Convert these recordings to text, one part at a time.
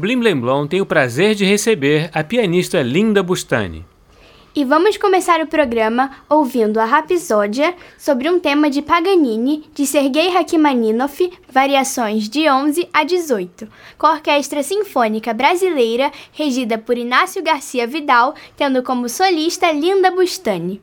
Blim Blim Blom tem o prazer de receber a pianista Linda Bustani. E vamos começar o programa ouvindo a Rapsódia sobre um tema de Paganini, de Sergei Rachmaninoff, variações de 11 a 18, com a Orquestra Sinfônica Brasileira, regida por Inácio Garcia Vidal, tendo como solista Linda Bustani.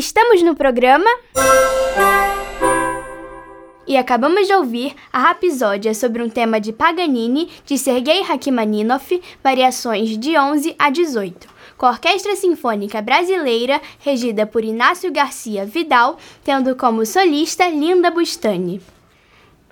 Estamos no programa. E acabamos de ouvir a Rapsódia sobre um tema de Paganini, de Sergei Rachmaninoff, variações de 11 a 18, com a Orquestra Sinfônica Brasileira, regida por Inácio Garcia Vidal, tendo como solista Linda Bustani.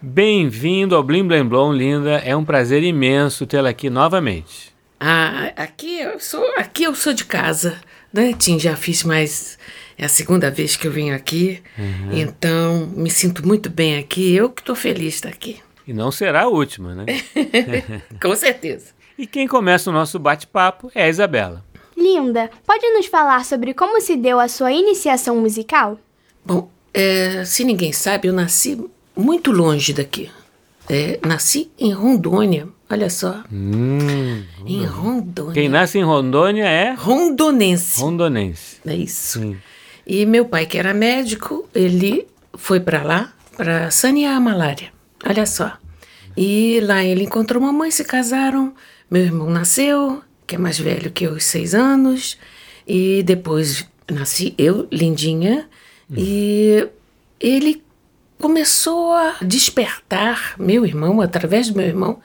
Bem-vindo ao Blim Blim Blom, Linda. É um prazer imenso tê-la aqui novamente. Ah, aqui eu sou, aqui eu sou de casa, né, Tim? Já fiz mais é a segunda vez que eu venho aqui, uhum. então me sinto muito bem aqui. Eu que estou feliz de estar aqui. E não será a última, né? Com certeza. E quem começa o nosso bate-papo é a Isabela. Linda, pode nos falar sobre como se deu a sua iniciação musical? Bom, é, se ninguém sabe, eu nasci muito longe daqui. É, nasci em Rondônia, olha só. Hum, em Rondônia. Quem nasce em Rondônia é? Rondonense. Rondonense. É isso. Sim. E meu pai, que era médico, ele foi para lá para sanear a malária. Olha só. E lá ele encontrou uma mãe, se casaram. Meu irmão nasceu, que é mais velho que eu, seis anos. E depois nasci eu, lindinha. Hum. E ele começou a despertar meu irmão, através do meu irmão,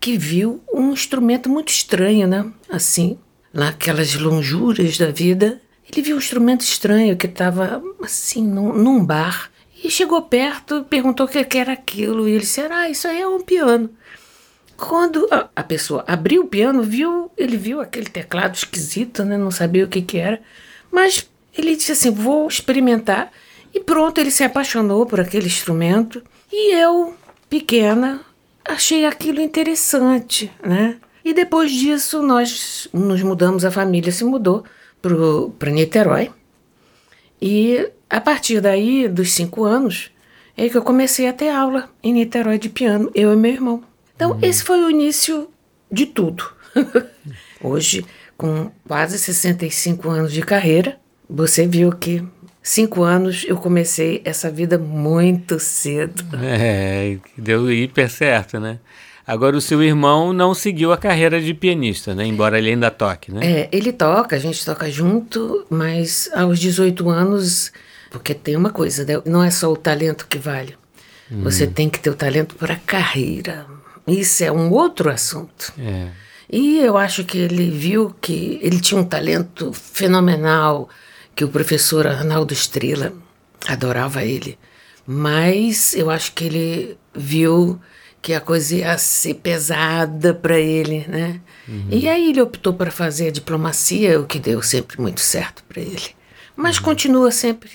que viu um instrumento muito estranho, né? Assim, naquelas lonjuras da vida. Ele viu um instrumento estranho que estava assim num, num, bar e chegou perto, perguntou o que era aquilo e ele disse: "Ah, isso aí é um piano". Quando a, a, pessoa abriu o piano, viu, ele viu aquele teclado esquisito, né? Não sabia o que que era, mas ele disse assim: "Vou experimentar". E pronto, ele se apaixonou por aquele instrumento e eu, pequena, achei aquilo interessante, né? E depois disso nós nos mudamos, a família se mudou para Niterói. E a partir daí, dos cinco anos, é que eu comecei a ter aula em Niterói de piano, eu e meu irmão. Então, uhum. esse foi o início de tudo. Hoje, com quase 65 anos de carreira, você viu que cinco anos eu comecei essa vida muito cedo. É, deu hiper certo, né? Agora, o seu irmão não seguiu a carreira de pianista, né? Embora ele ainda toque, né? É, ele toca, a gente toca junto, mas aos 18 anos, porque tem uma coisa, né? não é só o talento que vale. Hum. Você tem que ter o talento para a carreira. Isso é um outro assunto. É. E eu acho que ele viu que ele tinha um talento fenomenal, que o professor Arnaldo Estrela adorava ele. Mas eu acho que ele viu que a coisa ia ser pesada para ele, né? Uhum. E aí ele optou para fazer a diplomacia, o que deu sempre muito certo para ele. Mas uhum. continua sempre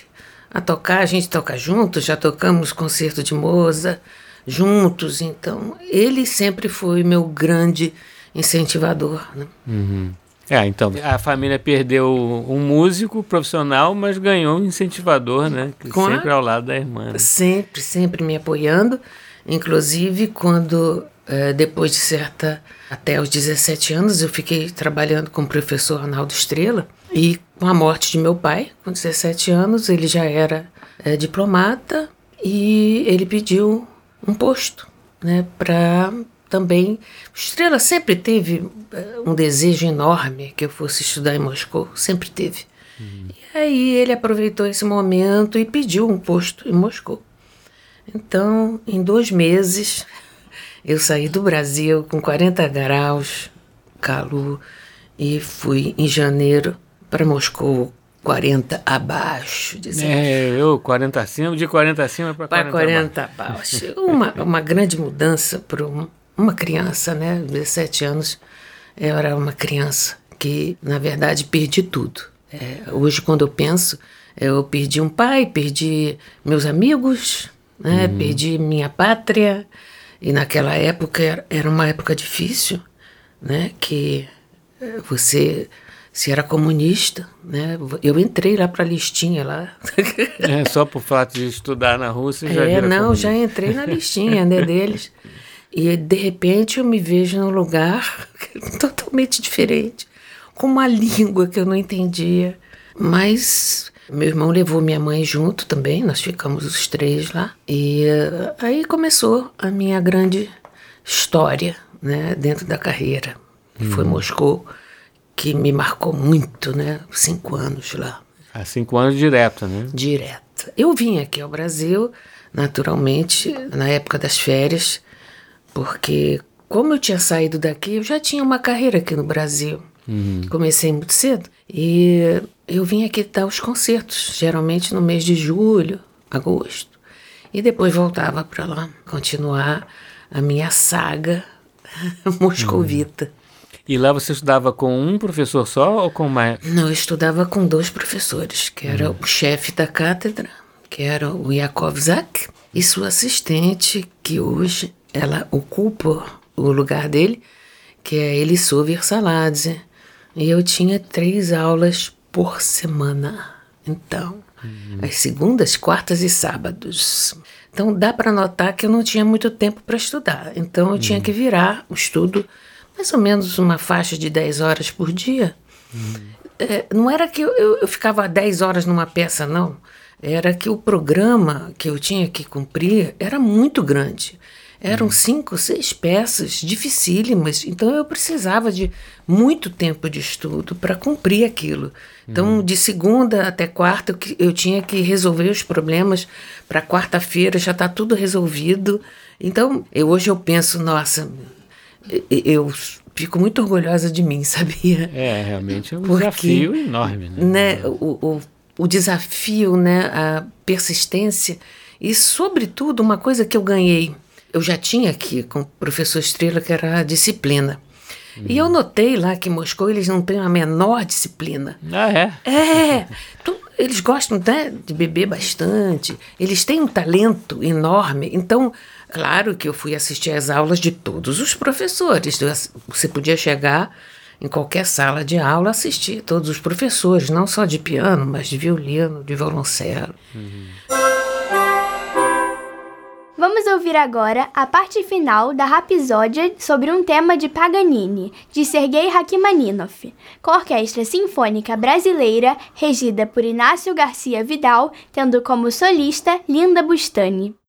a tocar, a gente toca juntos, já tocamos concerto de Moza juntos, então ele sempre foi meu grande incentivador, né? Uhum. É, então, a família perdeu um músico profissional, mas ganhou um incentivador, né? Sempre ao lado da irmã. Né? Sempre, sempre me apoiando. Inclusive, quando é, depois de certa, até os 17 anos, eu fiquei trabalhando com o professor Arnaldo Estrela. E com a morte de meu pai, com 17 anos, ele já era é, diplomata e ele pediu um posto, né, para também. Estrela sempre teve é, um desejo enorme que eu fosse estudar em Moscou, sempre teve. Uhum. E aí ele aproveitou esse momento e pediu um posto em Moscou. Então, em dois meses, eu saí do Brasil com 40 graus, calor, e fui em janeiro para Moscou 40 abaixo. É, eu 40 acima, de 40 acima para 40, 40 abaixo. abaixo. uma, uma grande mudança para um, uma criança, né? 17 anos, eu era uma criança que, na verdade, perdi tudo. É, hoje, quando eu penso, eu perdi um pai, perdi meus amigos, né? Uhum. Perdi minha pátria e naquela época era uma época difícil, né? Que eh, você se era comunista, né? Eu entrei lá para a listinha lá. É, só por fato de estudar na Rússia já É, não, comunista. já entrei na listinha né, deles. E de repente eu me vejo num lugar totalmente diferente, com uma língua que eu não entendia, mas meu irmão levou minha mãe junto também, nós ficamos os três lá. E uh, aí começou a minha grande história, né, dentro da carreira. Uhum. Foi Moscou, que me marcou muito, né, cinco anos lá. Há cinco anos direto, né? Direto. Eu vim aqui ao Brasil, naturalmente, na época das férias, porque como eu tinha saído daqui, eu já tinha uma carreira aqui no Brasil. Uhum. Comecei muito cedo. E eu vim aqui dar os concertos, geralmente no mês de julho, agosto. E depois voltava para lá, continuar a minha saga moscovita. Uhum. E lá você estudava com um professor só ou com mais? Não, eu estudava com dois professores, que era uhum. o chefe da cátedra, que era o Yakov Zak, e sua assistente, que hoje ela ocupa o lugar dele, que é Elisô Versaladze. E eu tinha três aulas por semana. Então, uhum. as segundas, quartas e sábados. Então dá para notar que eu não tinha muito tempo para estudar. Então eu uhum. tinha que virar o estudo mais ou menos uma faixa de 10 horas por dia. Uhum. É, não era que eu, eu, eu ficava 10 horas numa peça, não. Era que o programa que eu tinha que cumprir era muito grande. Eram uhum. cinco, seis peças dificílimas, então eu precisava de muito tempo de estudo para cumprir aquilo. Então, uhum. de segunda até quarta, eu, eu tinha que resolver os problemas. Para quarta-feira já está tudo resolvido. Então, eu, hoje eu penso, nossa, eu fico muito orgulhosa de mim, sabia? É, realmente é um Porque, desafio enorme, né? né o, o, o desafio, né, a persistência e, sobretudo, uma coisa que eu ganhei eu já tinha aqui com o professor Estrela, que era a disciplina. Uhum. E eu notei lá que em Moscou eles não têm a menor disciplina. Ah, é? É. Então, eles gostam né, de beber bastante, eles têm um talento enorme. Então, claro que eu fui assistir às aulas de todos os professores. Você podia chegar em qualquer sala de aula assistir todos os professores, não só de piano, mas de violino, de violoncelo. Uhum. Vamos ouvir agora a parte final da Rapsódia sobre um tema de Paganini, de Sergei Rachmaninoff, com a Orquestra Sinfônica Brasileira, regida por Inácio Garcia Vidal, tendo como solista Linda Bustani.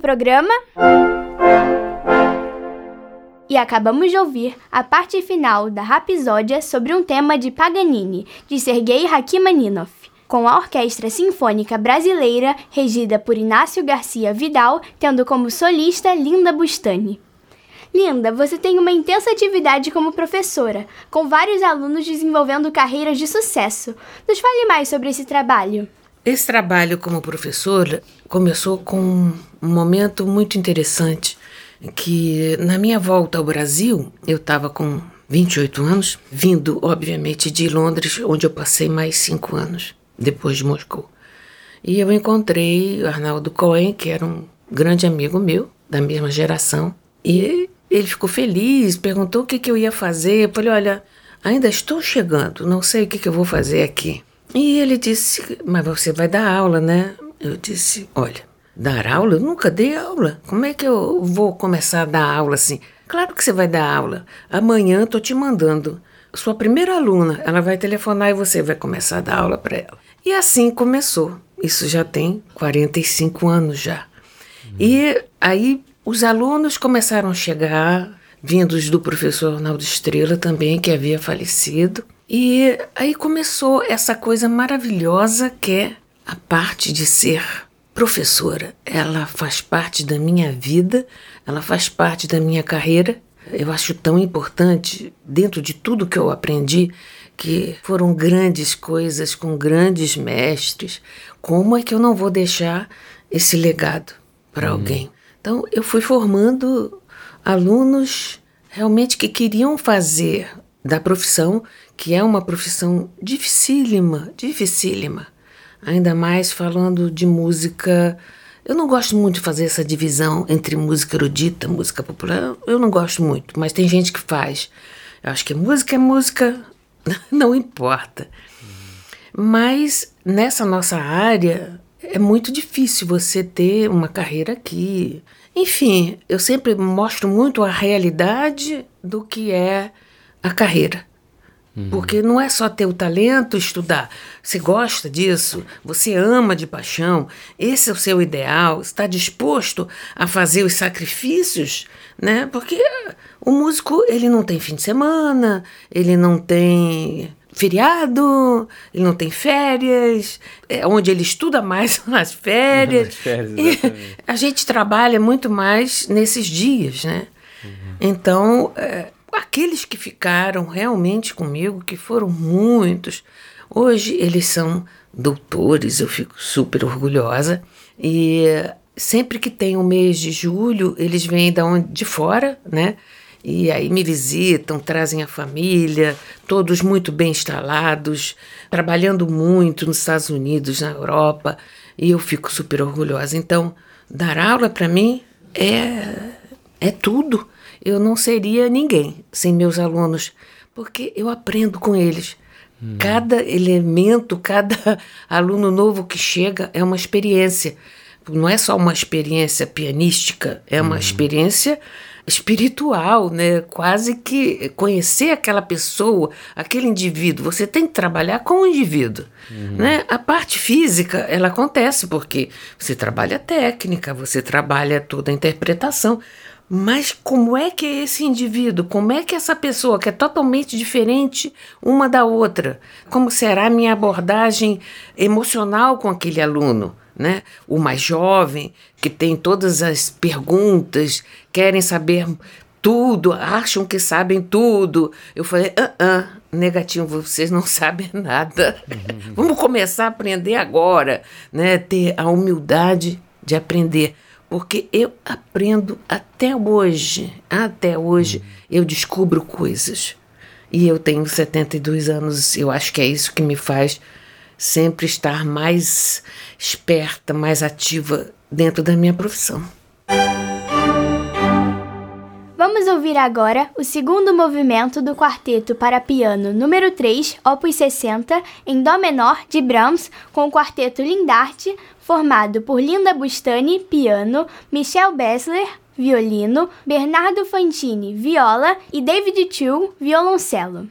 Programa. E acabamos de ouvir a parte final da Rapisódia sobre um tema de Paganini, de Sergei Rachmaninoff, com a Orquestra Sinfônica Brasileira, regida por Inácio Garcia Vidal, tendo como solista Linda Bustani. Linda, você tem uma intensa atividade como professora, com vários alunos desenvolvendo carreiras de sucesso. Nos fale mais sobre esse trabalho. Esse trabalho como professora começou com um momento muito interessante, que na minha volta ao Brasil, eu estava com 28 anos, vindo, obviamente, de Londres, onde eu passei mais cinco anos, depois de Moscou. E eu encontrei Arnaldo Cohen, que era um grande amigo meu, da mesma geração, e ele ficou feliz, perguntou o que, que eu ia fazer. Eu falei: Olha, ainda estou chegando, não sei o que, que eu vou fazer aqui. E ele disse: Mas você vai dar aula, né? Eu disse: Olha, dar aula? Eu nunca dei aula. Como é que eu vou começar a dar aula assim? Claro que você vai dar aula. Amanhã estou te mandando. Sua primeira aluna, ela vai telefonar e você vai começar a dar aula para ela. E assim começou. Isso já tem 45 anos já. E aí os alunos começaram a chegar, vindos do professor Arnaldo Estrela também, que havia falecido. E aí começou essa coisa maravilhosa que é a parte de ser professora. Ela faz parte da minha vida, ela faz parte da minha carreira. Eu acho tão importante, dentro de tudo que eu aprendi, que foram grandes coisas com grandes mestres. Como é que eu não vou deixar esse legado para hum. alguém? Então, eu fui formando alunos realmente que queriam fazer da profissão, que é uma profissão dificílima, dificílima. Ainda mais falando de música. Eu não gosto muito de fazer essa divisão entre música erudita, música popular. Eu não gosto muito, mas tem gente que faz. Eu acho que música é música, não importa. Mas nessa nossa área, é muito difícil você ter uma carreira aqui. Enfim, eu sempre mostro muito a realidade do que é a carreira. Uhum. Porque não é só ter o talento, estudar. Você gosta disso, você ama de paixão, esse é o seu ideal, está disposto a fazer os sacrifícios, né? Porque o músico, ele não tem fim de semana, ele não tem feriado, ele não tem férias, é onde ele estuda mais nas férias. Nas férias a gente trabalha muito mais nesses dias, né? Uhum. Então, é, aqueles que ficaram realmente comigo, que foram muitos, hoje eles são doutores, eu fico super orgulhosa. E sempre que tem o mês de julho, eles vêm da onde, de fora, né? E aí me visitam, trazem a família, todos muito bem instalados, trabalhando muito nos Estados Unidos, na Europa, e eu fico super orgulhosa. Então, dar aula para mim é é tudo. Eu não seria ninguém sem meus alunos, porque eu aprendo com eles. Hum. Cada elemento, cada aluno novo que chega é uma experiência. Não é só uma experiência pianística, é uma hum. experiência espiritual, né? Quase que conhecer aquela pessoa, aquele indivíduo. Você tem que trabalhar com o indivíduo, uhum. né? A parte física, ela acontece porque você trabalha técnica, você trabalha toda a interpretação. Mas como é que é esse indivíduo? Como é que essa pessoa que é totalmente diferente uma da outra? Como será a minha abordagem emocional com aquele aluno? né? O mais jovem, que tem todas as perguntas, querem saber tudo, acham que sabem tudo. Eu falei, ah, ah, negativo, vocês não sabem nada. Vamos começar a aprender agora, né? Ter a humildade de aprender. Porque eu aprendo até hoje, até hoje, eu descubro coisas. E eu tenho 72 anos, eu acho que é isso que me faz sempre estar mais esperta, mais ativa dentro da minha profissão. Vamos ouvir agora o segundo movimento do quarteto para piano número 3, opus 60, em dó menor de Brahms, com o quarteto Lindarte, formado por Linda Bustani, piano, Michel Bessler, violino, Bernardo Fantini, viola e David Chu, violoncelo.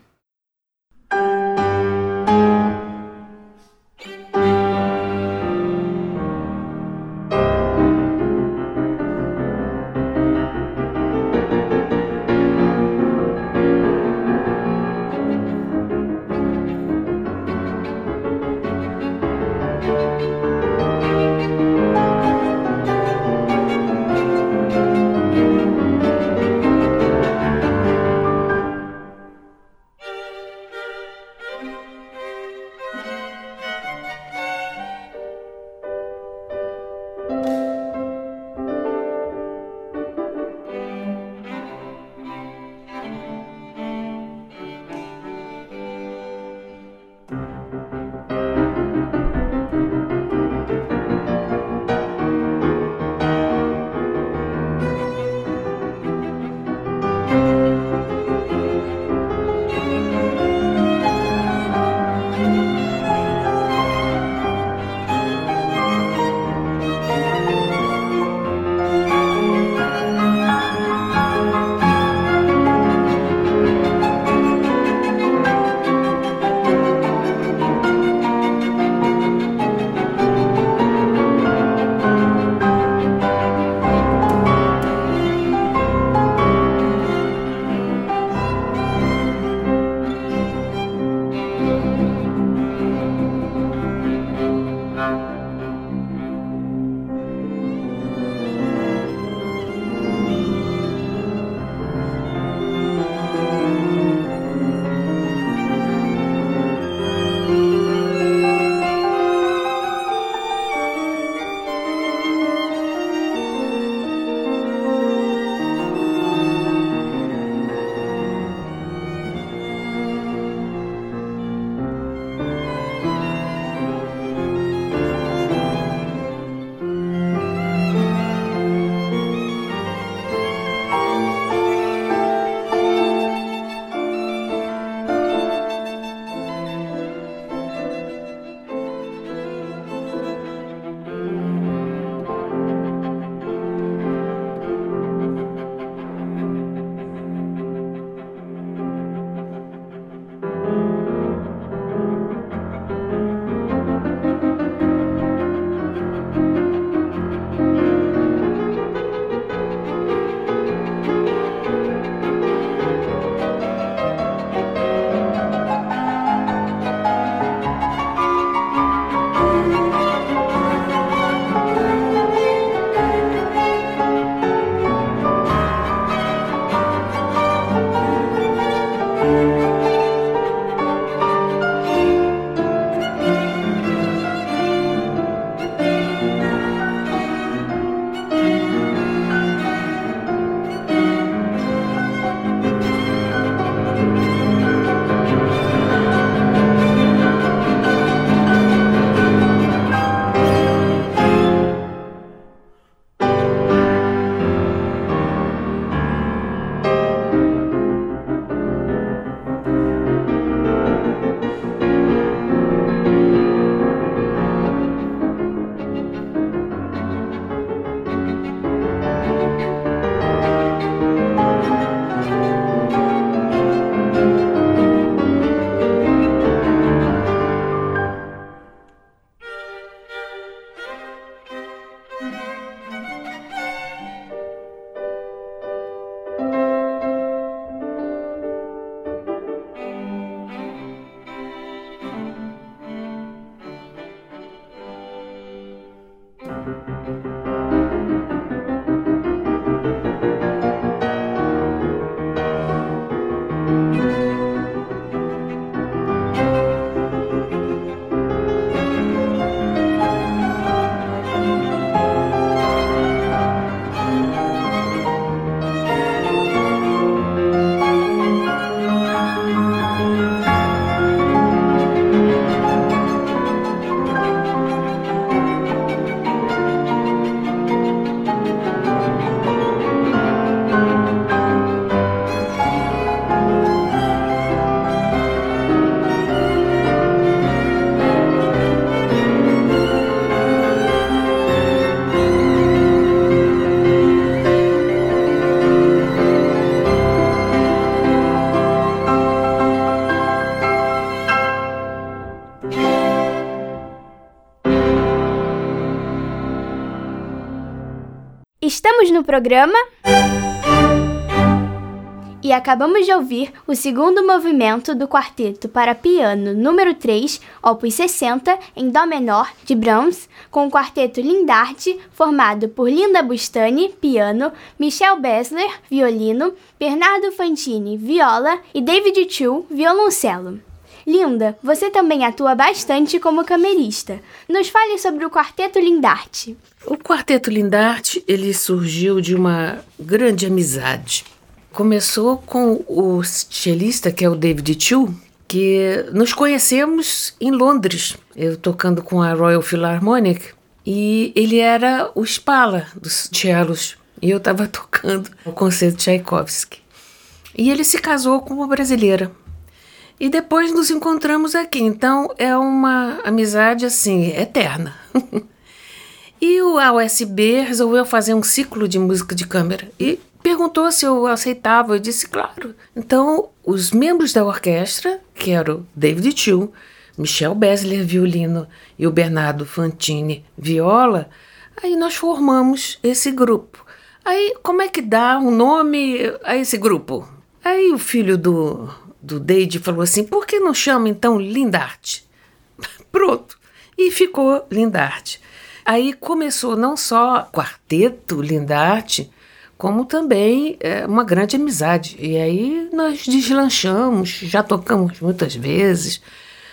Programa. E acabamos de ouvir o segundo movimento do quarteto para piano número 3, opus 60, em Dó menor, de Brahms, com o quarteto Lindarte, formado por Linda Bustani, piano, Michel Bessler, violino, Bernardo Fantini, viola e David Chu, violoncelo. Linda, você também atua bastante como camerista. Nos fale sobre o Quarteto Lindarte. O Quarteto Lindarte, ele surgiu de uma grande amizade começou com o cellista, que é o David Chu, que nos conhecemos em Londres, eu tocando com a Royal Philharmonic, e ele era o Spala dos cellos, e eu estava tocando o concerto de Tchaikovsky. E ele se casou com uma brasileira. E depois nos encontramos aqui, então é uma amizade assim, eterna. e o AUSB resolveu fazer um ciclo de música de câmera. E perguntou se eu aceitava. Eu disse, claro. Então, os membros da orquestra, que eram David Tio, Michel Besler, violino, e o Bernardo Fantini, viola, aí nós formamos esse grupo. Aí, como é que dá um nome a esse grupo? Aí o filho do, do Deide falou assim, por que não chama então Lindarte? Pronto. E ficou Lindarte. Aí começou não só quarteto Lindarte, como também é, uma grande amizade. E aí nós deslanchamos, já tocamos muitas vezes,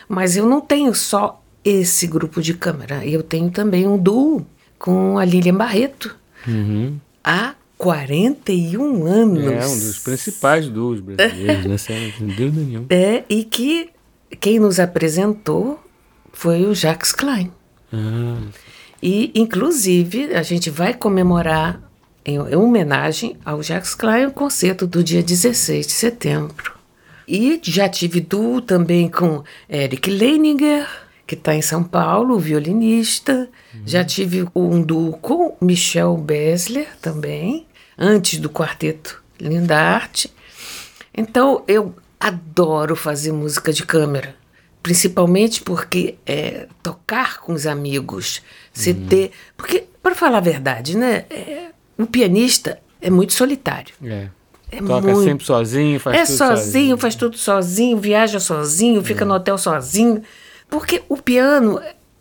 mas eu não tenho só esse grupo de câmera, eu tenho também um duo com a Lilian Barreto. Uhum. Há 41 anos. É, um dos principais duos brasileiros, né? Sem dúvida nenhuma. É, e que quem nos apresentou foi o Jacques Klein. Ah. E, inclusive, a gente vai comemorar em, homenagem ao Jacques Klein, o concerto do dia 16 de setembro. E já tive duo também com Eric Leininger, que está em São Paulo, violinista. Uhum. Já tive um duo com Michel Besler também, antes do quarteto Lindarte. Então eu adoro fazer música de câmera, principalmente porque é tocar com os amigos, se uhum. ter. Porque, para falar a verdade, né? É, o pianista é muito solitário. É. É Toca muito... sempre sozinho, faz é tudo sozinho. sozinho. faz tudo sozinho, viaja sozinho, fica é. no hotel sozinho. Porque o piano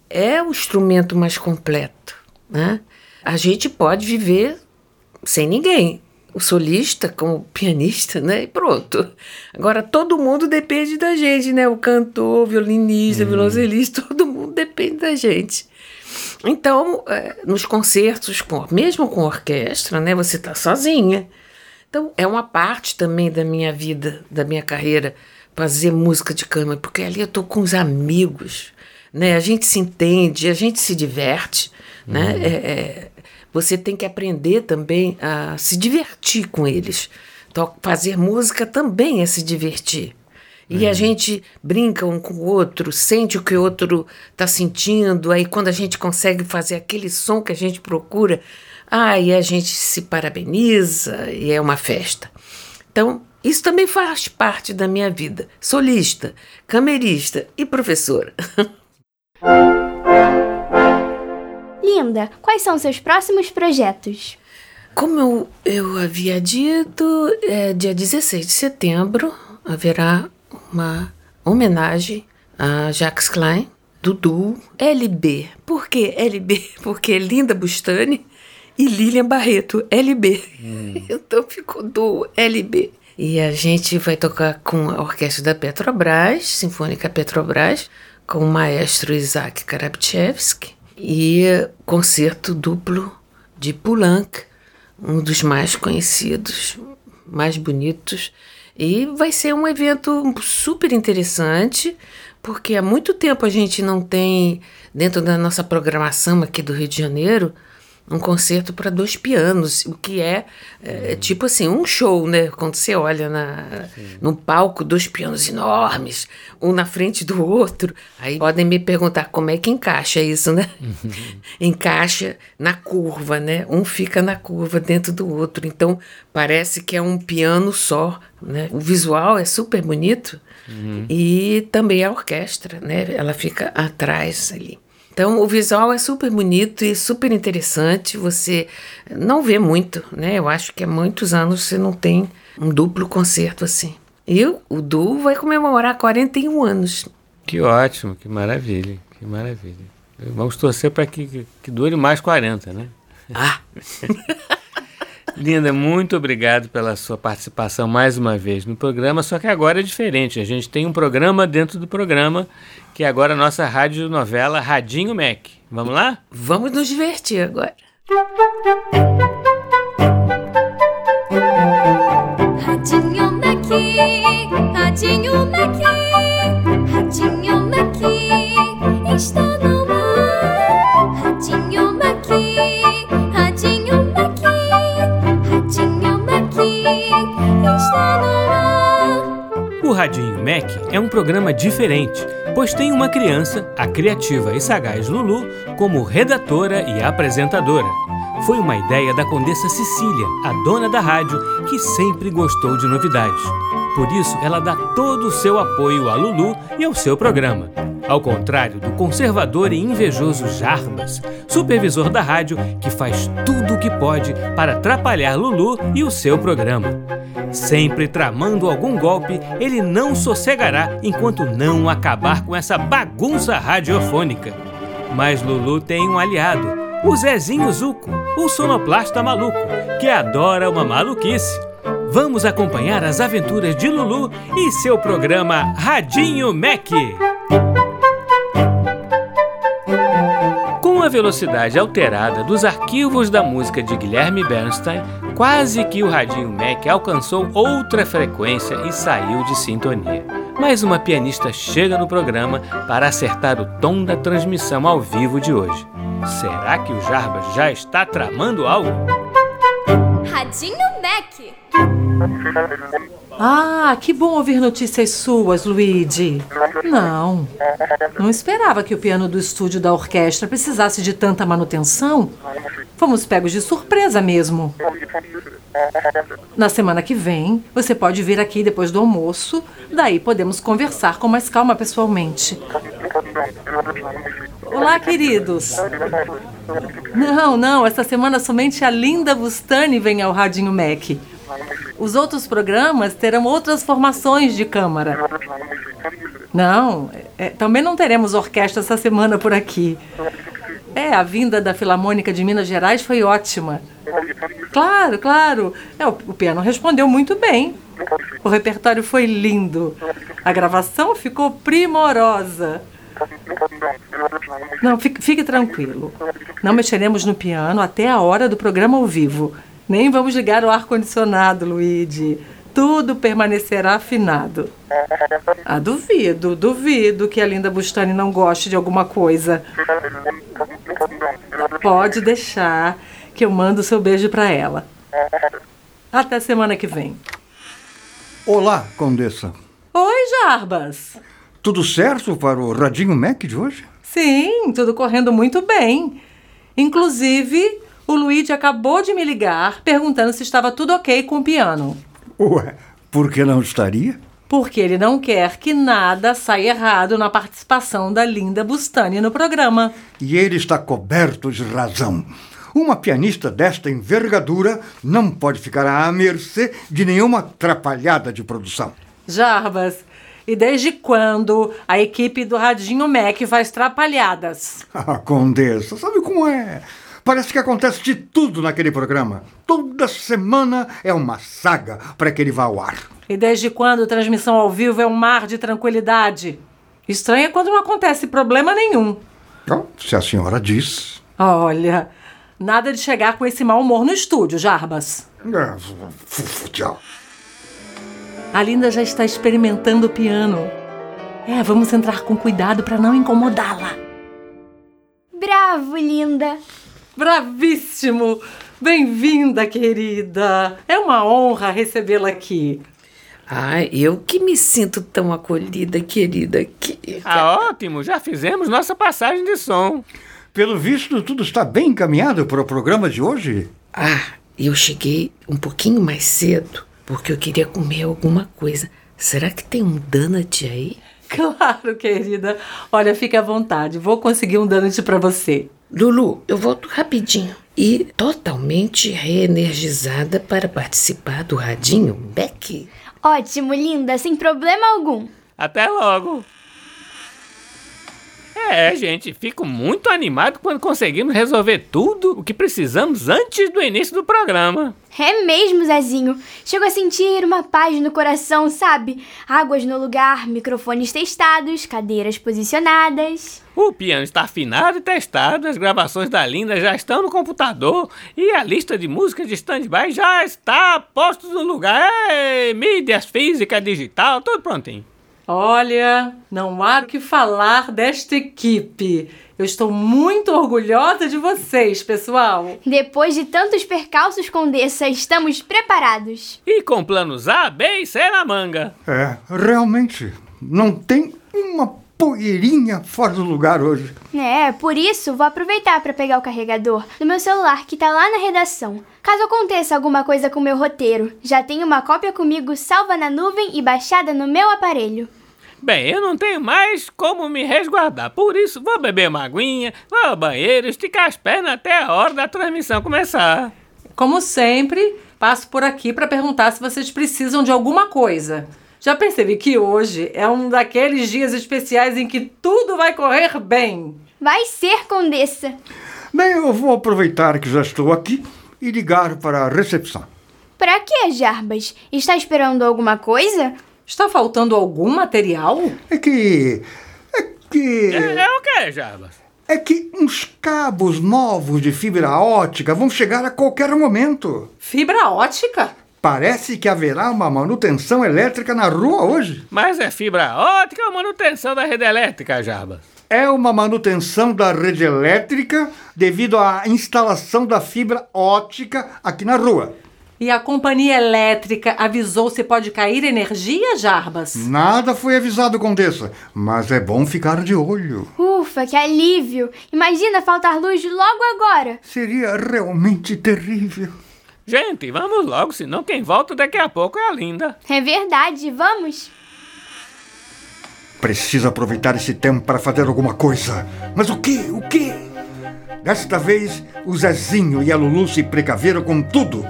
é o instrumento mais completo, né? A gente pode viver sem ninguém. O solista com o pianista, né? E pronto. Agora, todo mundo depende da gente, né? O cantor, o violinista, o hum. violoncelista, todo mundo depende da gente. Então, é, nos concertos, com, mesmo com orquestra, né, você está sozinha. Então, é uma parte também da minha vida, da minha carreira, fazer música de câmara, porque ali eu estou com os amigos, né? A gente se entende, a gente se diverte, né? uhum. né? É, é, você tem que aprender também a se divertir com eles. Então, fazer música também é se divertir. E a uhum. gente brinca um com o outro, sente o que o outro está sentindo. Aí, quando a gente consegue fazer aquele som que a gente procura, aí a gente se parabeniza e é uma festa. Então, isso também faz parte da minha vida. Solista, camerista e professora. Linda, quais são seus próximos projetos? Como eu, eu havia dito, é, dia 16 de setembro haverá uma homenagem a Jacques Klein, Dudu, LB. Por que LB? Porque é Linda Bustani e Lilian Barreto, LB. Hum. Então ficou do LB. E a gente vai tocar com a orquestra da Petrobras, Sinfônica Petrobras, com o maestro Isaac Karabchevsky e concerto duplo de Poulenc, um dos mais conhecidos, mais bonitos. E vai ser um evento super interessante, porque há muito tempo a gente não tem, dentro da nossa programação aqui do Rio de Janeiro, um concerto para dois pianos, o que é, é, uhum. tipo assim, um show, né? Quando você olha na, no palco, dois pianos enormes, um na frente do outro. Aí podem me perguntar como é que encaixa isso, né? Uhum. encaixa na curva, né? Um fica na curva dentro do outro. Então parece que é um piano só, né? O visual é super bonito uhum. e também a orquestra, né? Ela fica atrás ali. Então, o visual é super bonito e super interessante. Você não vê muito, né? Eu acho que há muitos anos você não tem um duplo concerto assim. E o Du vai comemorar 41 anos. Que ótimo, que maravilha, que maravilha. Vamos torcer para que, que, que dure mais 40, né? Ah! Linda, muito obrigado pela sua participação mais uma vez no programa, só que agora é diferente. A gente tem um programa dentro do programa, que é agora a nossa rádio novela Radinho Mac. Vamos lá? Vamos nos divertir agora. Radinho Mac, Radinho Mac, Radinho Mac, está no Radinho Mac é um programa diferente, pois tem uma criança, a criativa e sagaz Lulu, como redatora e apresentadora. Foi uma ideia da Condessa Cecília, a dona da rádio, que sempre gostou de novidades. Por isso, ela dá todo o seu apoio a Lulu e ao seu programa. Ao contrário do conservador e invejoso Jarbas, supervisor da rádio, que faz tudo o que pode para atrapalhar Lulu e o seu programa. Sempre tramando algum golpe, ele não sossegará enquanto não acabar com essa bagunça radiofônica. Mas Lulu tem um aliado, o Zezinho Zuco, o sonoplasta maluco, que adora uma maluquice. Vamos acompanhar as aventuras de Lulu e seu programa Radinho Mac. Com a velocidade alterada dos arquivos da música de Guilherme Bernstein, quase que o Radinho Mac alcançou outra frequência e saiu de sintonia. Mas uma pianista chega no programa para acertar o tom da transmissão ao vivo de hoje. Será que o Jarbas já está tramando algo? Radinho Mac. Ah, que bom ouvir notícias suas, Luigi. Não, não esperava que o piano do estúdio da orquestra precisasse de tanta manutenção. Fomos pegos de surpresa mesmo. Na semana que vem, você pode vir aqui depois do almoço, daí podemos conversar com mais calma pessoalmente. Olá, queridos. Não, não, essa semana somente a linda Bustani vem ao Radinho Mac. Os outros programas terão outras formações de câmara. Não, é, também não teremos orquestra essa semana por aqui. É, a vinda da Filarmônica de Minas Gerais foi ótima. Claro, claro. É, o, o piano respondeu muito bem. O repertório foi lindo. A gravação ficou primorosa. Não, fique, fique tranquilo. Não mexeremos no piano até a hora do programa ao vivo. Nem vamos ligar o ar-condicionado, Luigi. Tudo permanecerá afinado. Ah, duvido, duvido que a linda Bustani não goste de alguma coisa. Pode deixar que eu mando o seu beijo para ela. Até semana que vem. Olá, Condessa. Oi, Jarbas. Tudo certo para o Radinho Mac de hoje? Sim, tudo correndo muito bem. Inclusive, o Luigi acabou de me ligar perguntando se estava tudo ok com o piano. Ué, por que não estaria? Porque ele não quer que nada saia errado na participação da linda Bustani no programa. E ele está coberto de razão. Uma pianista desta envergadura não pode ficar à mercê de nenhuma atrapalhada de produção. Jarbas, e desde quando a equipe do Radinho Mac faz trapalhadas? Ah, Condessa, sabe como é? Parece que acontece de tudo naquele programa. Toda semana é uma saga para que ele vá ao ar. E desde quando transmissão ao vivo é um mar de tranquilidade? Estranho é quando não acontece problema nenhum. Então, se a senhora diz. Olha, nada de chegar com esse mau humor no estúdio, Jarbas. É, fufu, tchau. A Linda já está experimentando o piano. É, vamos entrar com cuidado para não incomodá-la. Bravo, linda! Bravíssimo! Bem-vinda, querida! É uma honra recebê-la aqui. Ai, eu que me sinto tão acolhida, querida aqui. Ah, ótimo, já fizemos nossa passagem de som. Pelo visto, tudo está bem encaminhado para o programa de hoje. Ah, eu cheguei um pouquinho mais cedo porque eu queria comer alguma coisa. Será que tem um donut aí? Claro, querida. Olha, fique à vontade. Vou conseguir um donut para você. Lulu, eu volto rapidinho. E totalmente reenergizada para participar do Radinho Beck. Ótimo, linda, sem problema algum. Até logo. É, gente, fico muito animado quando conseguimos resolver tudo o que precisamos antes do início do programa. É mesmo, Zezinho. Chego a sentir uma paz no coração, sabe? Águas no lugar, microfones testados, cadeiras posicionadas. O piano está afinado e testado, as gravações da Linda já estão no computador e a lista de músicas de stand-by já está posta no lugar. É, mídias, física, digital, tudo prontinho. Olha, não há o que falar desta equipe. Eu estou muito orgulhosa de vocês, pessoal. Depois de tantos percalços, Condessa, estamos preparados. E com planos A, B e C na manga. É, realmente, não tem uma poeirinha fora do lugar hoje. É, por isso vou aproveitar para pegar o carregador do meu celular que tá lá na redação. Caso aconteça alguma coisa com meu roteiro, já tenho uma cópia comigo salva na nuvem e baixada no meu aparelho. Bem, eu não tenho mais como me resguardar, por isso vou beber uma aguinha, vou ao banheiro, esticar as pernas até a hora da transmissão começar. Como sempre, passo por aqui para perguntar se vocês precisam de alguma coisa. Já percebi que hoje é um daqueles dias especiais em que tudo vai correr bem. Vai ser, Condessa. Bem, eu vou aproveitar que já estou aqui e ligar para a recepção. Pra quê, Jarbas? Está esperando alguma coisa? Está faltando algum material? É que. É que. É, é o que, Jarbas? É que uns cabos novos de fibra ótica vão chegar a qualquer momento. Fibra ótica? Parece que haverá uma manutenção elétrica na rua hoje. Mas é fibra ótica ou manutenção da rede elétrica, Jarbas? É uma manutenção da rede elétrica devido à instalação da fibra ótica aqui na rua. E a companhia elétrica avisou se pode cair energia, Jarbas? Nada foi avisado, Condessa, mas é bom ficar de olho. Ufa, que alívio! Imagina faltar luz logo agora. Seria realmente terrível. Gente, vamos logo, senão quem volta daqui a pouco é a Linda. É verdade, vamos. Preciso aproveitar esse tempo para fazer alguma coisa. Mas o quê? O quê? Desta vez, o Zezinho e a Lulu se precaveram com tudo.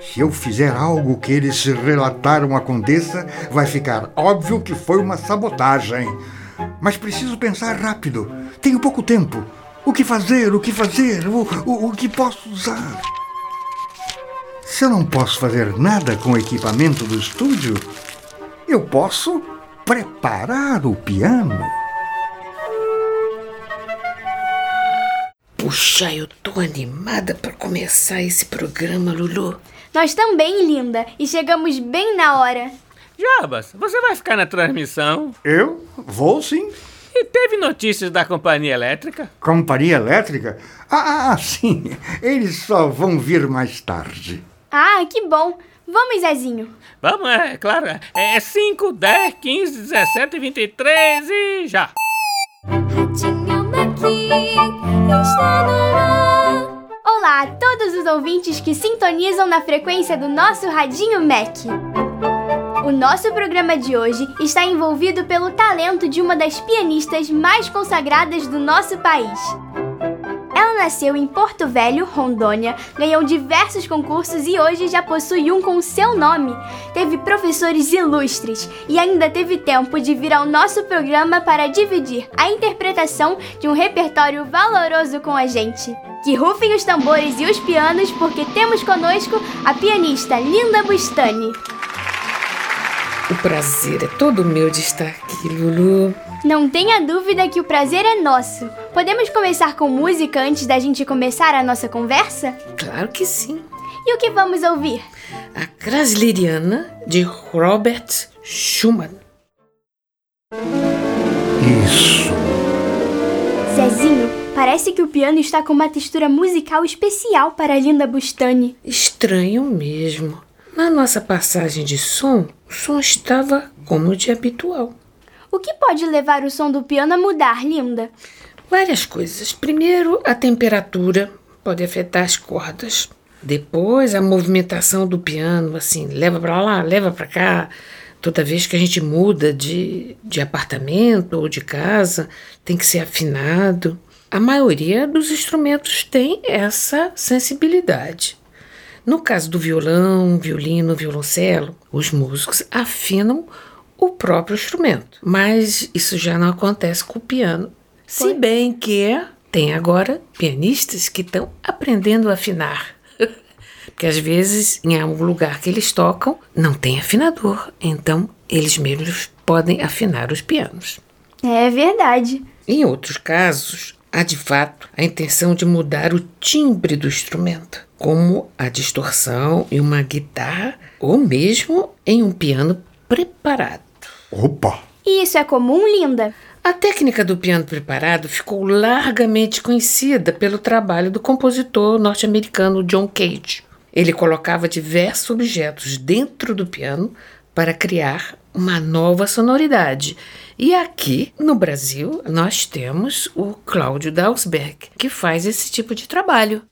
Se eu fizer algo que eles relataram à condessa, vai ficar óbvio que foi uma sabotagem. Mas preciso pensar rápido. Tenho pouco tempo. O que fazer? O que fazer? O, o, o que posso usar? Se eu não posso fazer nada com o equipamento do estúdio, eu posso preparar o piano. Puxa, eu tô animada para começar esse programa, Lulu. Nós também, linda, e chegamos bem na hora. Jarbas, você vai ficar na transmissão? Eu? Vou sim. E teve notícias da companhia elétrica? Companhia elétrica? Ah, ah, sim. Eles só vão vir mais tarde. Ah, que bom. Vamos, Zezinho. Vamos, é claro. É 5, 10, 15, 17, 23 e já. Radinho Mac está no ar. Olá a todos os ouvintes que sintonizam na frequência do nosso Radinho Mac. O nosso programa de hoje está envolvido pelo talento de uma das pianistas mais consagradas do nosso país. Ela nasceu em Porto Velho, Rondônia, ganhou diversos concursos e hoje já possui um com seu nome. Teve professores ilustres e ainda teve tempo de vir ao nosso programa para dividir a interpretação de um repertório valoroso com a gente. Que rufem os tambores e os pianos, porque temos conosco a pianista Linda Bustani. O prazer é todo meu de estar aqui, Lulu. Não tenha dúvida que o prazer é nosso. Podemos começar com música antes da gente começar a nossa conversa? Claro que sim. E o que vamos ouvir? A Krasleriana, de Robert Schumann. Isso. Zezinho, parece que o piano está com uma textura musical especial para a Linda Bustani. Estranho mesmo. Na nossa passagem de som, o som estava como de habitual. O que pode levar o som do piano a mudar, Linda? Várias coisas. Primeiro, a temperatura pode afetar as cordas. Depois, a movimentação do piano, assim, leva para lá, leva para cá. Toda vez que a gente muda de, de apartamento ou de casa, tem que ser afinado. A maioria dos instrumentos tem essa sensibilidade. No caso do violão, violino, violoncelo, os músicos afinam o próprio instrumento. Mas isso já não acontece com o piano. Se bem que tem agora pianistas que estão aprendendo a afinar. Porque às vezes, em algum lugar que eles tocam, não tem afinador. Então, eles mesmos podem afinar os pianos. É verdade. Em outros casos, há de fato a intenção de mudar o timbre do instrumento, como a distorção em uma guitarra ou mesmo em um piano preparado. Opa! E isso é comum, Linda? A técnica do piano preparado ficou largamente conhecida pelo trabalho do compositor norte-americano John Cage. Ele colocava diversos objetos dentro do piano para criar uma nova sonoridade. E aqui no Brasil nós temos o Cláudio Dalsberg, que faz esse tipo de trabalho.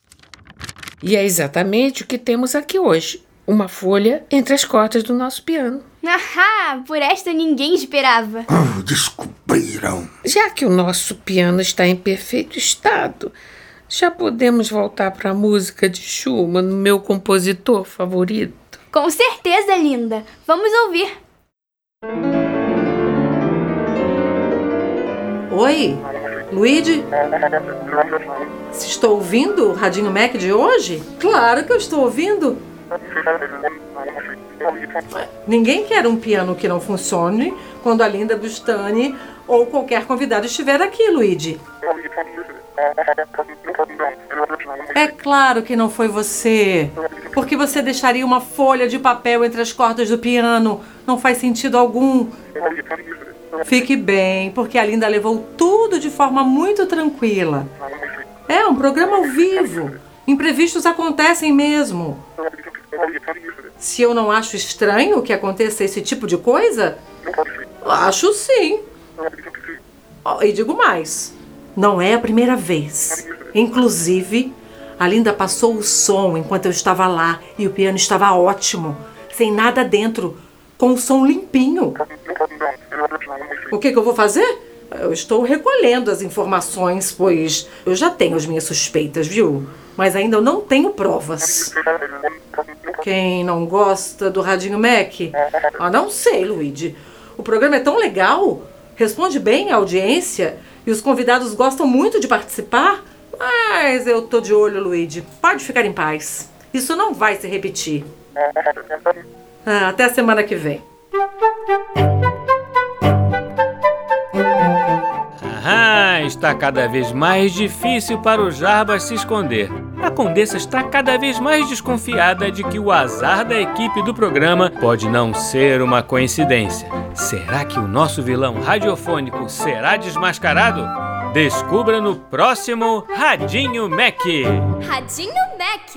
E é exatamente o que temos aqui hoje: uma folha entre as cordas do nosso piano. Ahá, por esta ninguém esperava. Ah, descobriram. Já que o nosso piano está em perfeito estado, já podemos voltar para a música de Schumann, meu compositor favorito. Com certeza, Linda. Vamos ouvir. Oi, Luigi? Se estou ouvindo o Radinho Mac de hoje? Claro que eu estou ouvindo. Ninguém quer um piano que não funcione quando a Linda Bustani ou qualquer convidado estiver aqui, Luigi. É claro que não foi você. Porque você deixaria uma folha de papel entre as cordas do piano? Não faz sentido algum. Fique bem, porque a Linda levou tudo de forma muito tranquila. É um programa ao vivo. Imprevistos acontecem mesmo. Se eu não acho estranho que aconteça esse tipo de coisa, acho sim. E digo mais: não é a primeira vez. Inclusive, a Linda passou o som enquanto eu estava lá e o piano estava ótimo, sem nada dentro, com o som limpinho. O que, que eu vou fazer? Eu estou recolhendo as informações, pois eu já tenho as minhas suspeitas, viu? Mas ainda eu não tenho provas. Quem não gosta do Radinho Mac? Ah, não sei, Luigi. O programa é tão legal, responde bem à audiência e os convidados gostam muito de participar. Mas eu tô de olho, Luigi. Pode ficar em paz. Isso não vai se repetir. Ah, até a semana que vem. Está cada vez mais difícil para o Jarbas se esconder. A Condessa está cada vez mais desconfiada de que o azar da equipe do programa pode não ser uma coincidência. Será que o nosso vilão radiofônico será desmascarado? Descubra no próximo Radinho Mac. Radinho Mac.